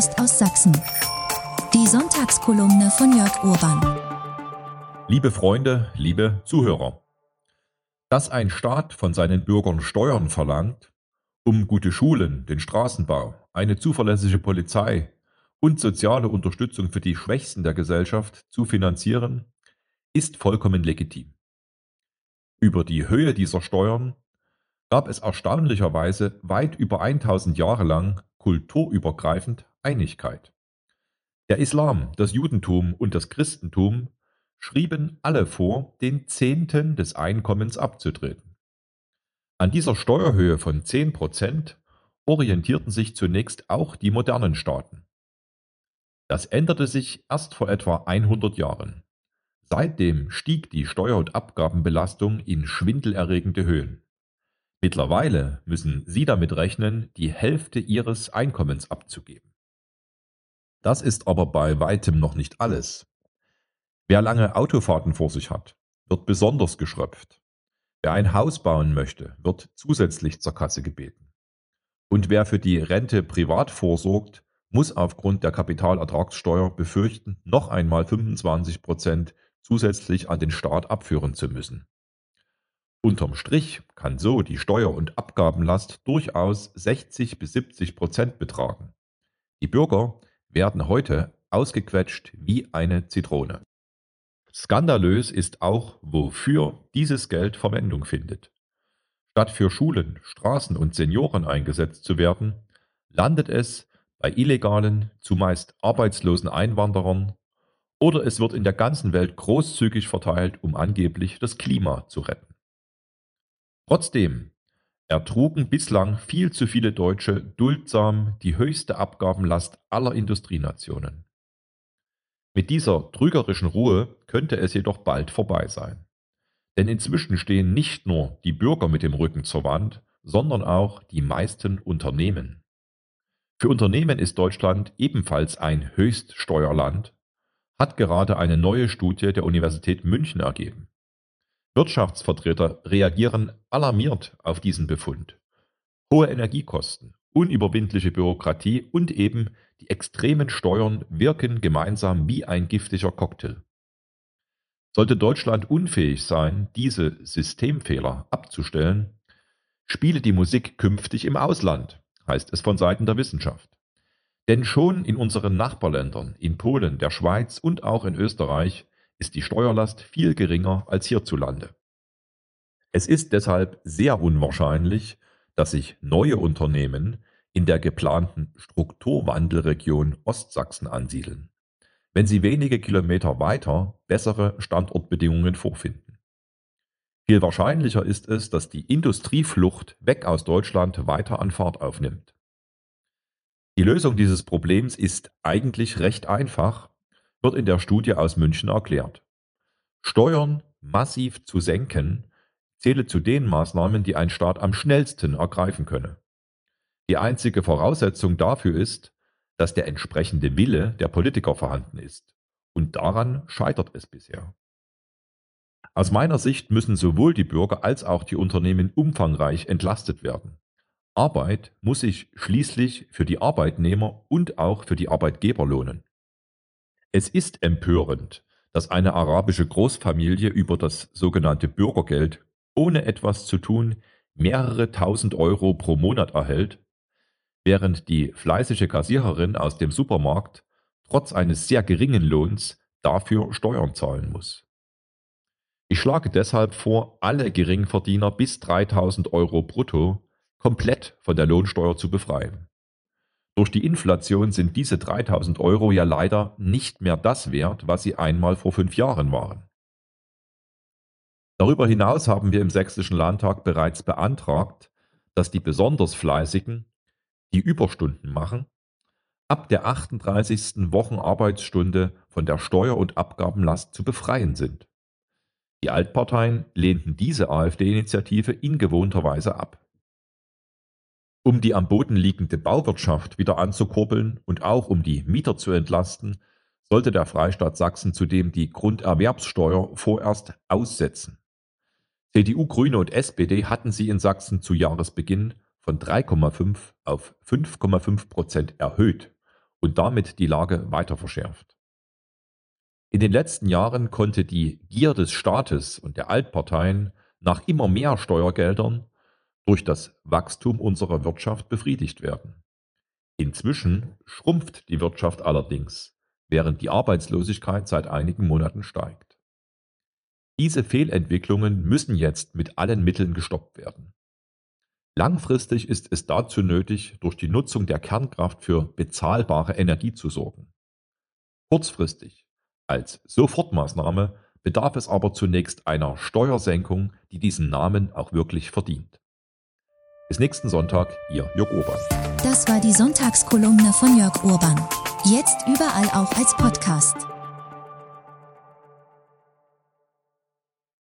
Post aus Sachsen. Die Sonntagskolumne von Jörg Urban. Liebe Freunde, liebe Zuhörer. Dass ein Staat von seinen Bürgern Steuern verlangt, um gute Schulen, den Straßenbau, eine zuverlässige Polizei und soziale Unterstützung für die Schwächsten der Gesellschaft zu finanzieren, ist vollkommen legitim. Über die Höhe dieser Steuern gab es erstaunlicherweise weit über 1000 Jahre lang kulturübergreifend Einigkeit. Der Islam, das Judentum und das Christentum schrieben alle vor, den Zehnten des Einkommens abzutreten. An dieser Steuerhöhe von 10 Prozent orientierten sich zunächst auch die modernen Staaten. Das änderte sich erst vor etwa 100 Jahren. Seitdem stieg die Steuer- und Abgabenbelastung in schwindelerregende Höhen. Mittlerweile müssen Sie damit rechnen, die Hälfte Ihres Einkommens abzugeben. Das ist aber bei weitem noch nicht alles. Wer lange Autofahrten vor sich hat, wird besonders geschröpft. Wer ein Haus bauen möchte, wird zusätzlich zur Kasse gebeten. Und wer für die Rente privat vorsorgt, muss aufgrund der Kapitalertragssteuer befürchten, noch einmal 25 Prozent zusätzlich an den Staat abführen zu müssen. Unterm Strich kann so die Steuer- und Abgabenlast durchaus 60 bis 70 Prozent betragen. Die Bürger werden heute ausgequetscht wie eine Zitrone. Skandalös ist auch, wofür dieses Geld Verwendung findet. Statt für Schulen, Straßen und Senioren eingesetzt zu werden, landet es bei illegalen, zumeist arbeitslosen Einwanderern oder es wird in der ganzen Welt großzügig verteilt, um angeblich das Klima zu retten. Trotzdem ertrugen bislang viel zu viele Deutsche duldsam die höchste Abgabenlast aller Industrienationen. Mit dieser trügerischen Ruhe könnte es jedoch bald vorbei sein. Denn inzwischen stehen nicht nur die Bürger mit dem Rücken zur Wand, sondern auch die meisten Unternehmen. Für Unternehmen ist Deutschland ebenfalls ein Höchststeuerland, hat gerade eine neue Studie der Universität München ergeben. Wirtschaftsvertreter reagieren alarmiert auf diesen Befund. Hohe Energiekosten, unüberwindliche Bürokratie und eben die extremen Steuern wirken gemeinsam wie ein giftiger Cocktail. Sollte Deutschland unfähig sein, diese Systemfehler abzustellen, spiele die Musik künftig im Ausland, heißt es von Seiten der Wissenschaft. Denn schon in unseren Nachbarländern, in Polen, der Schweiz und auch in Österreich, ist die Steuerlast viel geringer als hierzulande. Es ist deshalb sehr unwahrscheinlich, dass sich neue Unternehmen in der geplanten Strukturwandelregion Ostsachsen ansiedeln wenn sie wenige Kilometer weiter bessere Standortbedingungen vorfinden. Viel wahrscheinlicher ist es, dass die Industrieflucht weg aus Deutschland weiter an Fahrt aufnimmt. Die Lösung dieses Problems ist eigentlich recht einfach, wird in der Studie aus München erklärt. Steuern massiv zu senken zähle zu den Maßnahmen, die ein Staat am schnellsten ergreifen könne. Die einzige Voraussetzung dafür ist, dass der entsprechende Wille der Politiker vorhanden ist. Und daran scheitert es bisher. Aus meiner Sicht müssen sowohl die Bürger als auch die Unternehmen umfangreich entlastet werden. Arbeit muss sich schließlich für die Arbeitnehmer und auch für die Arbeitgeber lohnen. Es ist empörend, dass eine arabische Großfamilie über das sogenannte Bürgergeld ohne etwas zu tun mehrere tausend Euro pro Monat erhält während die fleißige Kassiererin aus dem Supermarkt trotz eines sehr geringen Lohns dafür Steuern zahlen muss. Ich schlage deshalb vor, alle Geringverdiener bis 3000 Euro brutto komplett von der Lohnsteuer zu befreien. Durch die Inflation sind diese 3000 Euro ja leider nicht mehr das wert, was sie einmal vor fünf Jahren waren. Darüber hinaus haben wir im Sächsischen Landtag bereits beantragt, dass die besonders Fleißigen die Überstunden machen, ab der 38. Wochenarbeitsstunde von der Steuer- und Abgabenlast zu befreien sind. Die Altparteien lehnten diese AfD-Initiative in gewohnter Weise ab. Um die am Boden liegende Bauwirtschaft wieder anzukurbeln und auch um die Mieter zu entlasten, sollte der Freistaat Sachsen zudem die Grunderwerbssteuer vorerst aussetzen. CDU, Grüne und SPD hatten sie in Sachsen zu Jahresbeginn von 3,5 auf 5,5 Prozent erhöht und damit die Lage weiter verschärft. In den letzten Jahren konnte die Gier des Staates und der Altparteien nach immer mehr Steuergeldern durch das Wachstum unserer Wirtschaft befriedigt werden. Inzwischen schrumpft die Wirtschaft allerdings, während die Arbeitslosigkeit seit einigen Monaten steigt. Diese Fehlentwicklungen müssen jetzt mit allen Mitteln gestoppt werden. Langfristig ist es dazu nötig, durch die Nutzung der Kernkraft für bezahlbare Energie zu sorgen. Kurzfristig, als Sofortmaßnahme, bedarf es aber zunächst einer Steuersenkung, die diesen Namen auch wirklich verdient. Bis nächsten Sonntag, Ihr Jörg Urban. Das war die Sonntagskolumne von Jörg Urban. Jetzt überall auch als Podcast.